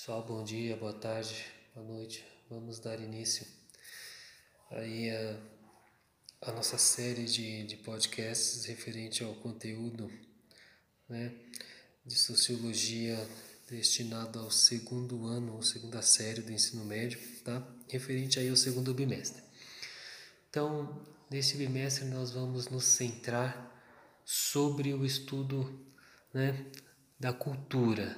Pessoal, bom dia, boa tarde, boa noite. Vamos dar início aí a, a nossa série de, de podcasts referente ao conteúdo né, de sociologia destinado ao segundo ano ou segunda série do ensino médio, tá? Referente aí ao segundo bimestre. Então, nesse bimestre nós vamos nos centrar sobre o estudo né, da cultura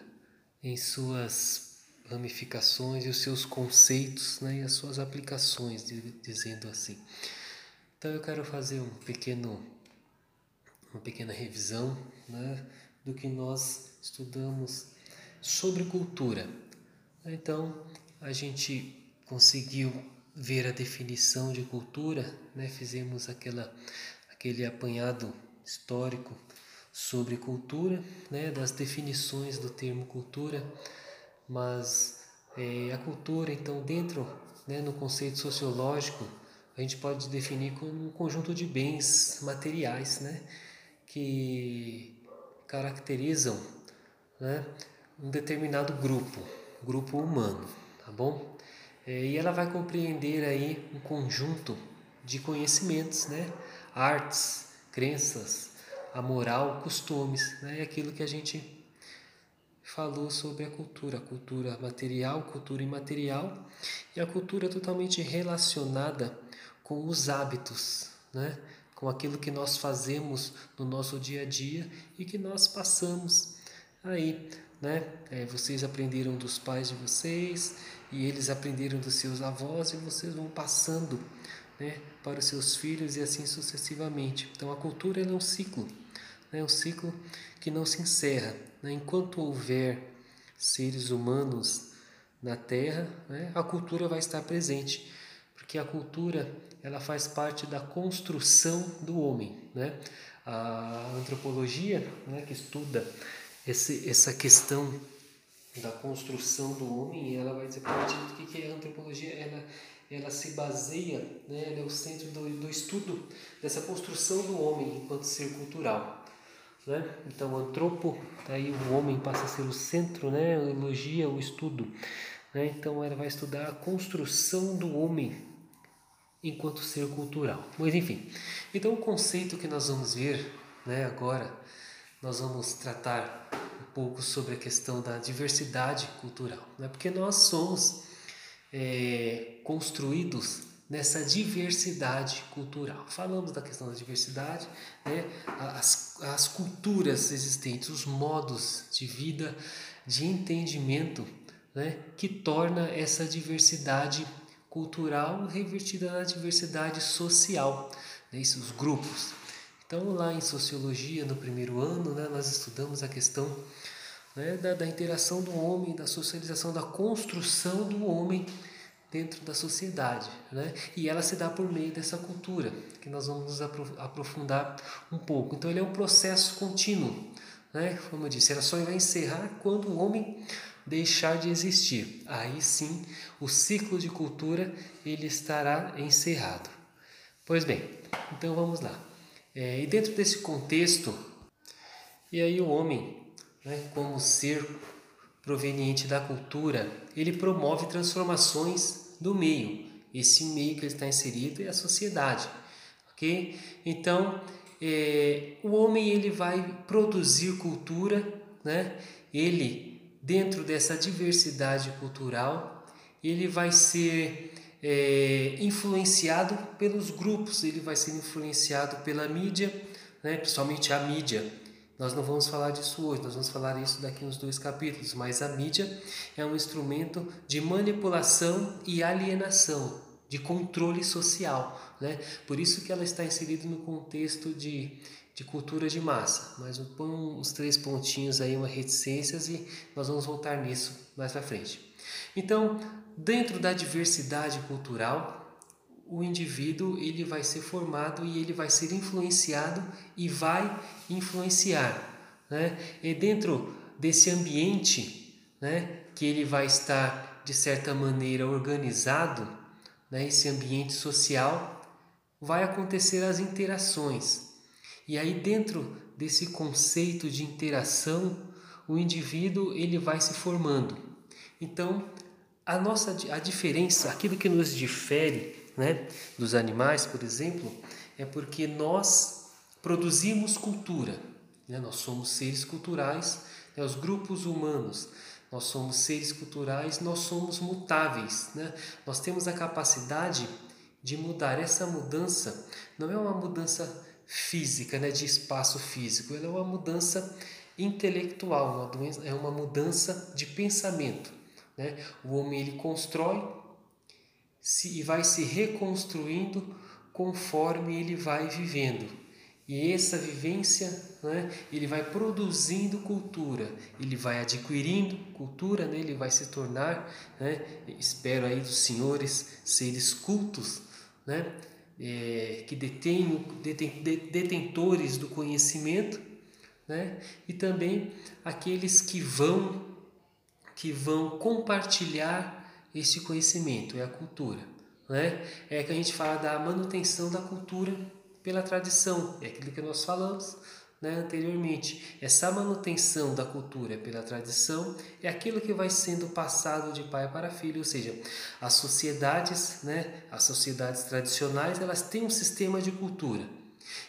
em suas ramificações e os seus conceitos né, e as suas aplicações, dizendo assim. Então eu quero fazer um pequeno, uma pequena revisão né, do que nós estudamos sobre cultura. Então a gente conseguiu ver a definição de cultura, né, fizemos aquela, aquele apanhado histórico sobre cultura, né, das definições do termo cultura mas é, a cultura, então, dentro, né, no conceito sociológico, a gente pode definir como um conjunto de bens materiais, né, que caracterizam, né, um determinado grupo, grupo humano, tá bom? É, e ela vai compreender aí um conjunto de conhecimentos, né, artes, crenças, a moral, costumes, né, aquilo que a gente falou sobre a cultura, a cultura material, cultura imaterial e a cultura totalmente relacionada com os hábitos, né? com aquilo que nós fazemos no nosso dia a dia e que nós passamos aí. Né? É, vocês aprenderam dos pais de vocês e eles aprenderam dos seus avós e vocês vão passando né, para os seus filhos e assim sucessivamente. Então a cultura é um ciclo, né, um ciclo que não se encerra. Né? Enquanto houver seres humanos na Terra, né, a cultura vai estar presente, porque a cultura ela faz parte da construção do homem. Né? A antropologia, né, que estuda esse, essa questão da construção do homem, ela vai dizer para a gente que é a antropologia. Ela, ela se baseia, né, ela é o centro do, do estudo dessa construção do homem enquanto ser cultural. Né? Então, antropo, aí o homem passa a ser o centro, né? elogia o estudo. Né? Então, ela vai estudar a construção do homem enquanto ser cultural. Mas, enfim, então o conceito que nós vamos ver né, agora, nós vamos tratar um pouco sobre a questão da diversidade cultural, né? porque nós somos é, construídos nessa diversidade cultural. Falamos da questão da diversidade, né? as, as culturas existentes, os modos de vida, de entendimento, né? que torna essa diversidade cultural revertida na diversidade social, né? Isso, os grupos. Então, lá em sociologia, no primeiro ano, né, nós estudamos a questão né, da, da interação do homem, da socialização, da construção do homem dentro da sociedade, né? E ela se dá por meio dessa cultura, que nós vamos nos aprofundar um pouco. Então ele é um processo contínuo, né? Como eu disse, ela só vai encerrar quando o homem deixar de existir. Aí sim, o ciclo de cultura ele estará encerrado. Pois bem, então vamos lá. É, e dentro desse contexto, e aí o homem, né, como ser proveniente da cultura, ele promove transformações do meio. Esse meio que ele está inserido é a sociedade, ok? Então, é, o homem ele vai produzir cultura, né? Ele dentro dessa diversidade cultural, ele vai ser é, influenciado pelos grupos, ele vai ser influenciado pela mídia, né? principalmente a mídia nós não vamos falar disso hoje, nós vamos falar isso daqui uns dois capítulos, mas a mídia é um instrumento de manipulação e alienação, de controle social. Né? Por isso que ela está inserida no contexto de, de cultura de massa. Mas ponho uns três pontinhos aí, uma reticências, e nós vamos voltar nisso mais para frente. Então, dentro da diversidade cultural, o indivíduo ele vai ser formado e ele vai ser influenciado e vai influenciar, né? E dentro desse ambiente, né, que ele vai estar de certa maneira organizado, né, esse ambiente social, vai acontecer as interações. E aí dentro desse conceito de interação, o indivíduo ele vai se formando. Então, a nossa a diferença, aquilo que nos difere, né, dos animais, por exemplo, é porque nós produzimos cultura. Né? Nós somos seres culturais, né? os grupos humanos. Nós somos seres culturais, nós somos mutáveis. Né? Nós temos a capacidade de mudar. Essa mudança não é uma mudança física, né, de espaço físico, ela é uma mudança intelectual, uma doença, é uma mudança de pensamento. Né? O homem ele constrói se, e vai se reconstruindo conforme ele vai vivendo. E essa vivência, né, ele vai produzindo cultura, ele vai adquirindo cultura, né, ele vai se tornar, né, espero aí dos senhores, seres cultos, né, é, que detêm, detêm, detentores do conhecimento, né, e também aqueles que vão, que vão compartilhar esse conhecimento, é a cultura. Né? É que a gente fala da manutenção da cultura pela tradição, é aquilo que nós falamos né, anteriormente. Essa manutenção da cultura pela tradição é aquilo que vai sendo passado de pai para filho, ou seja, as sociedades, né, as sociedades tradicionais, elas têm um sistema de cultura.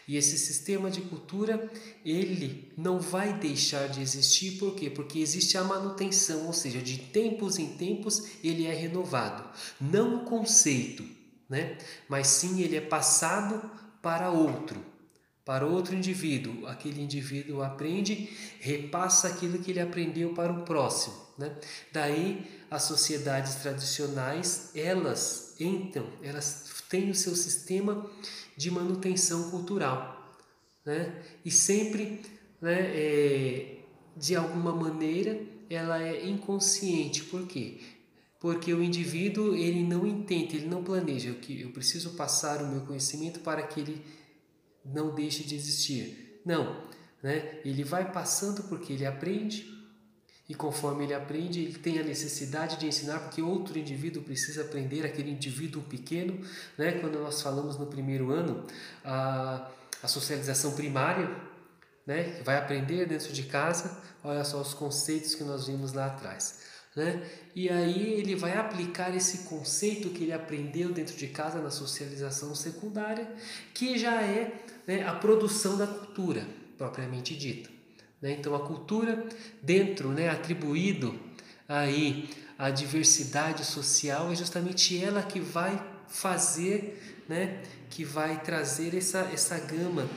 E esse sistema de cultura, ele não vai deixar de existir, por quê? Porque existe a manutenção, ou seja, de tempos em tempos ele é renovado. Não o conceito, né? mas sim ele é passado para outro, para outro indivíduo. Aquele indivíduo aprende, repassa aquilo que ele aprendeu para o próximo. Né? Daí as sociedades tradicionais, elas entram, elas têm o seu sistema de manutenção cultural. Né? E sempre, né, é, de alguma maneira, ela é inconsciente. Por quê? Porque o indivíduo ele não entende, ele não planeja que eu preciso passar o meu conhecimento para que ele não deixe de existir. Não, né? Ele vai passando porque ele aprende e conforme ele aprende, ele tem a necessidade de ensinar, porque outro indivíduo precisa aprender, aquele indivíduo pequeno. Né? Quando nós falamos no primeiro ano, a, a socialização primária, né? que vai aprender dentro de casa, olha só os conceitos que nós vimos lá atrás. Né? E aí ele vai aplicar esse conceito que ele aprendeu dentro de casa na socialização secundária, que já é né, a produção da cultura propriamente dita. Né? Então a cultura dentro, né, atribuído aí a diversidade social é justamente ela que vai fazer, né, que vai trazer essa, essa gama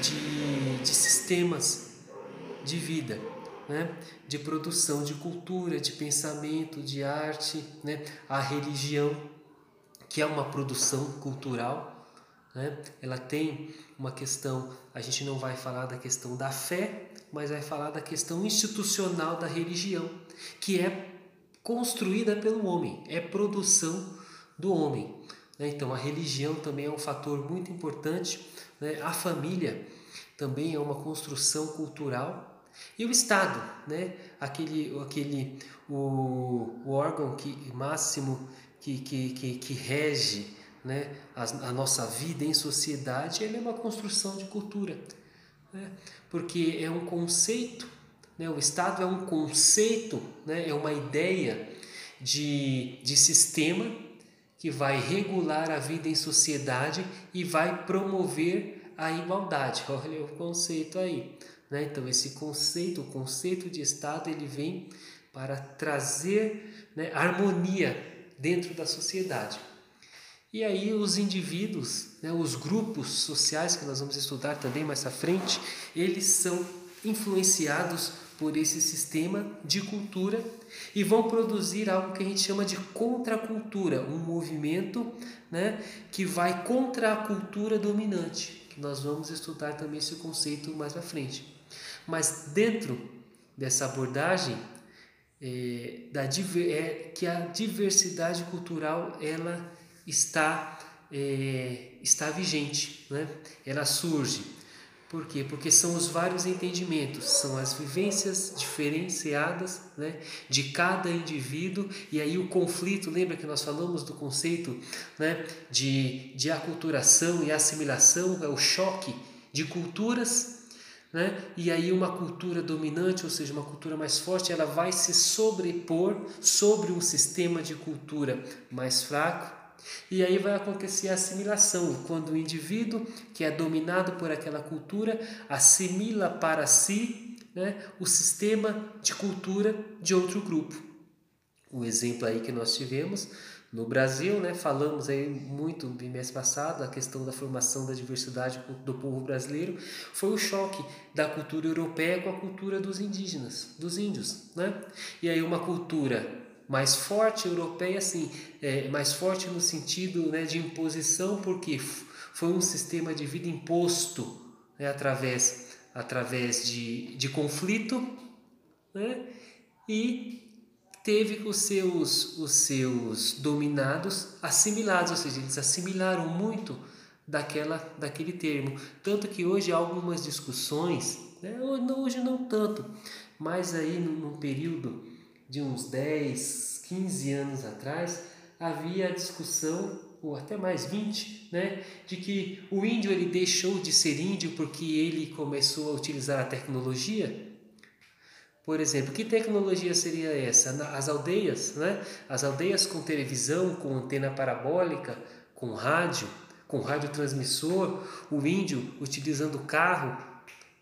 de, de sistemas de vida, né, de produção de cultura, de pensamento, de arte, né, a religião, que é uma produção cultural, né? Ela tem uma questão, a gente não vai falar da questão da fé, mas vai falar da questão institucional da religião, que é construída pelo homem, é produção do homem. Né? Então a religião também é um fator muito importante, né? a família também é uma construção cultural e o Estado, né? aquele, aquele o, o órgão que, máximo que, que, que, que rege né, a, a, nossa vida em sociedade, ele é uma construção de cultura. Né? Porque é um conceito, né, o Estado é um conceito, né, é uma ideia de, de sistema que vai regular a vida em sociedade e vai promover a igualdade. Olha o conceito aí. Né? Então, esse conceito, o conceito de Estado, ele vem para trazer né, harmonia dentro da sociedade. E aí os indivíduos, né, os grupos sociais que nós vamos estudar também mais à frente, eles são influenciados por esse sistema de cultura e vão produzir algo que a gente chama de contracultura, um movimento né, que vai contra a cultura dominante, que nós vamos estudar também esse conceito mais à frente. Mas dentro dessa abordagem é, da, é que a diversidade cultural ela está, é, está vigente, né? ela surge. Por quê? Porque são os vários entendimentos, são as vivências diferenciadas né, de cada indivíduo, e aí o conflito, lembra que nós falamos do conceito né, de, de aculturação e assimilação, é o choque de culturas, né? E aí uma cultura dominante, ou seja, uma cultura mais forte, ela vai se sobrepor sobre um sistema de cultura mais fraco. E aí vai acontecer a assimilação, quando o indivíduo que é dominado por aquela cultura assimila para si né, o sistema de cultura de outro grupo. O exemplo aí que nós tivemos no Brasil, né, falamos aí muito no mês passado a questão da formação da diversidade do povo brasileiro, foi o choque da cultura europeia com a cultura dos indígenas, dos índios, né? E aí uma cultura mais forte europeia, assim, é, mais forte no sentido né, de imposição, porque foi um sistema de vida imposto né, através, através de, de conflito, né? E teve os seus, os seus dominados assimilados, ou seja, eles assimilaram muito daquela, daquele termo. Tanto que hoje há algumas discussões, né? hoje não tanto, mas aí num período de uns 10, 15 anos atrás, havia a discussão, ou até mais 20, né, de que o índio ele deixou de ser índio porque ele começou a utilizar a tecnologia por exemplo, que tecnologia seria essa? As aldeias, né? As aldeias com televisão, com antena parabólica, com rádio, com radiotransmissor, o índio utilizando carro,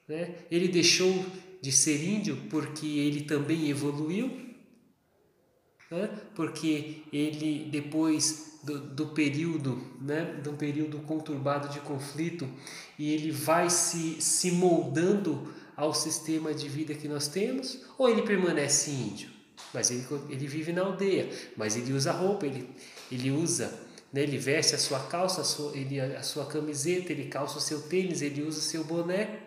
né? Ele deixou de ser índio porque ele também evoluiu, né? Porque ele depois do, do período, né? De um período conturbado de conflito e ele vai se se moldando ao sistema de vida que nós temos, ou ele permanece índio, mas ele, ele vive na aldeia, mas ele usa roupa, ele, ele usa, né, ele veste a sua calça, a sua, ele, a sua camiseta, ele calça o seu tênis, ele usa o seu boné,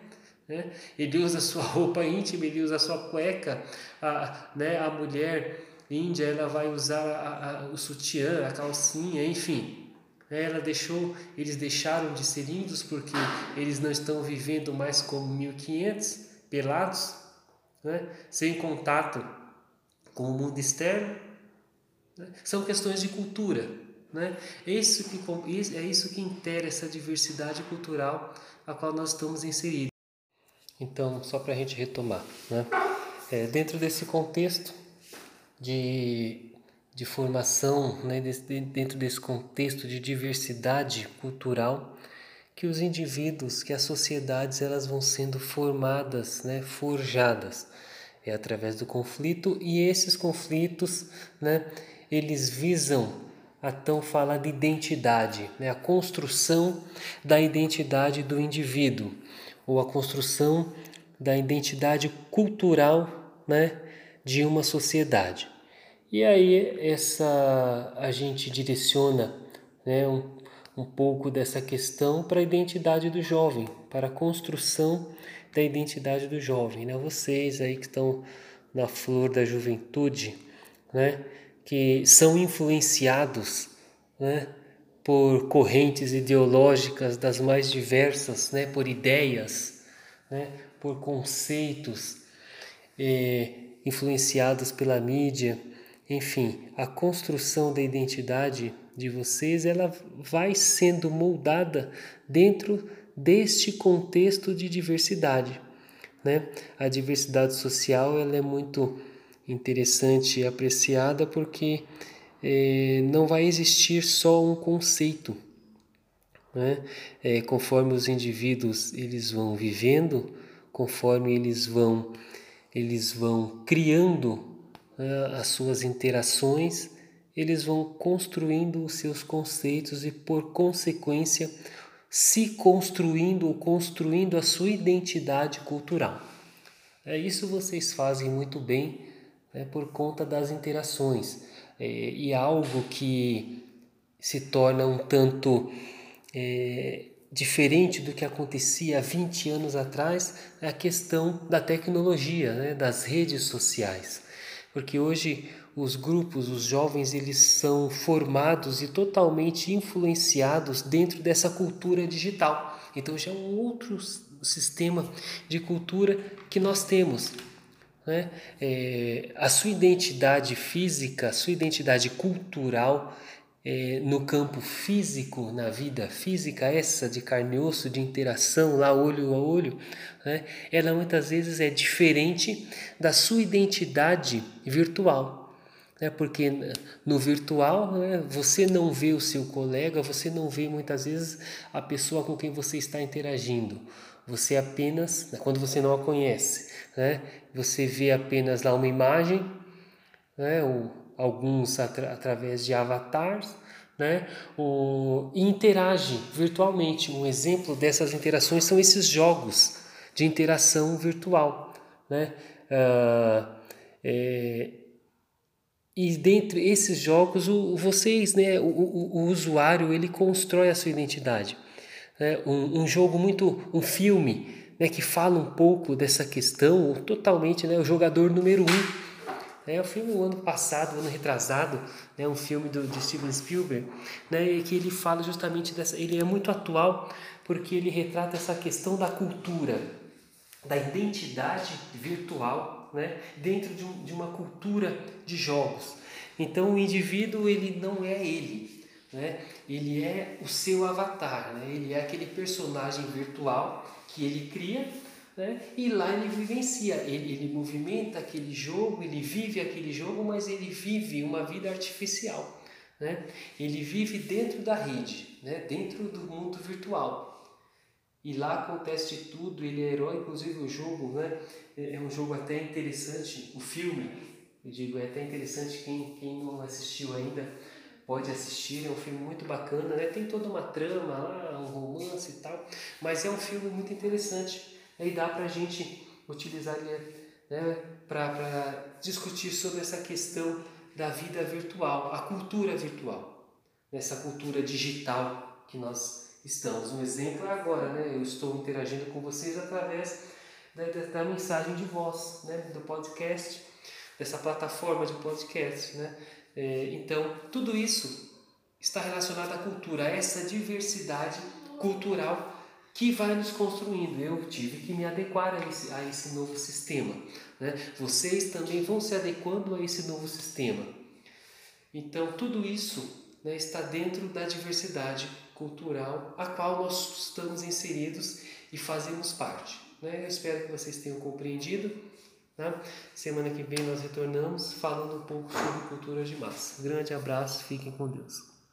né, ele usa a sua roupa íntima, ele usa a sua cueca, a, né, a mulher índia ela vai usar a, a, o sutiã, a calcinha, enfim, ela deixou, eles deixaram de ser índios porque eles não estão vivendo mais como 1500, pelados, né? sem contato com o mundo externo. Né? São questões de cultura. Né? É, isso que, é isso que intera essa diversidade cultural a qual nós estamos inseridos. Então, só para a gente retomar, né? É, dentro desse contexto de de formação, né, dentro desse contexto de diversidade cultural, que os indivíduos, que as sociedades, elas vão sendo formadas, né, forjadas, é através do conflito e esses conflitos, né, eles visam a tão falada identidade, né, a construção da identidade do indivíduo ou a construção da identidade cultural, né, de uma sociedade. E aí essa a gente direciona né, um, um pouco dessa questão para a identidade do jovem, para a construção da identidade do jovem. Né? Vocês aí que estão na flor da juventude, né, que são influenciados né, por correntes ideológicas das mais diversas, né, por ideias, né, por conceitos eh, influenciados pela mídia enfim, a construção da identidade de vocês, ela vai sendo moldada dentro deste contexto de diversidade, né? A diversidade social, ela é muito interessante e apreciada porque é, não vai existir só um conceito, né? É, conforme os indivíduos eles vão vivendo, conforme eles vão eles vão criando uh, as suas interações, eles vão construindo os seus conceitos e, por consequência, se construindo ou construindo a sua identidade cultural. É, isso vocês fazem muito bem né, por conta das interações. É, e algo que se torna um tanto é, diferente do que acontecia há 20 anos atrás é a questão da tecnologia, né, das redes sociais porque hoje os grupos, os jovens, eles são formados e totalmente influenciados dentro dessa cultura digital. Então já é um outro sistema de cultura que nós temos. Né? É, a sua identidade física, a sua identidade cultural, é, no campo físico, na vida física, essa de carne e osso, de interação lá olho a olho, né, ela muitas vezes é diferente da sua identidade virtual. Né, porque no virtual né, você não vê o seu colega, você não vê muitas vezes a pessoa com quem você está interagindo. Você apenas, quando você não a conhece, né, você vê apenas lá uma imagem, né, ou alguns atra através de avatars, né? O, interage virtualmente. Um exemplo dessas interações são esses jogos de interação virtual. Né? Ah, é, e dentre esses jogos, o, vocês, né, o, o, o, usuário, ele constrói a sua identidade. Né? Um, um jogo muito, um filme, né, que fala um pouco dessa questão, totalmente, né, o jogador número um é o filme do ano passado, ano retrasado, né, um filme do, de Steven Spielberg, né, que ele fala justamente dessa. Ele é muito atual porque ele retrata essa questão da cultura, da identidade virtual, né, dentro de, um, de uma cultura de jogos. Então o indivíduo ele não é ele, né? Ele é o seu avatar, né? Ele é aquele personagem virtual que ele cria né? E lá ele vivencia, ele, ele movimenta aquele jogo, ele vive aquele jogo, mas ele vive uma vida artificial. Né? Ele vive dentro da rede, né? dentro do mundo virtual. E lá acontece tudo, ele é herói, inclusive o jogo, né? é um jogo até interessante, o filme, eu digo, é até interessante quem, quem não assistiu ainda, pode assistir, é um filme muito bacana, né? tem toda uma trama lá, um romance e tal, mas é um filme muito interessante aí dá para a gente utilizar né, para discutir sobre essa questão da vida virtual, a cultura virtual, nessa cultura digital que nós estamos. Um exemplo é agora, né? Eu estou interagindo com vocês através da, da, da mensagem de voz, né? Do podcast, dessa plataforma de podcast, né? É, então, tudo isso está relacionado à cultura, a essa diversidade cultural que vai nos construindo. Eu tive que me adequar a esse, a esse novo sistema. Né? Vocês também vão se adequando a esse novo sistema. Então, tudo isso né, está dentro da diversidade cultural a qual nós estamos inseridos e fazemos parte. Né? Eu espero que vocês tenham compreendido. Tá? Semana que vem nós retornamos falando um pouco sobre cultura de massa. Grande abraço, fiquem com Deus.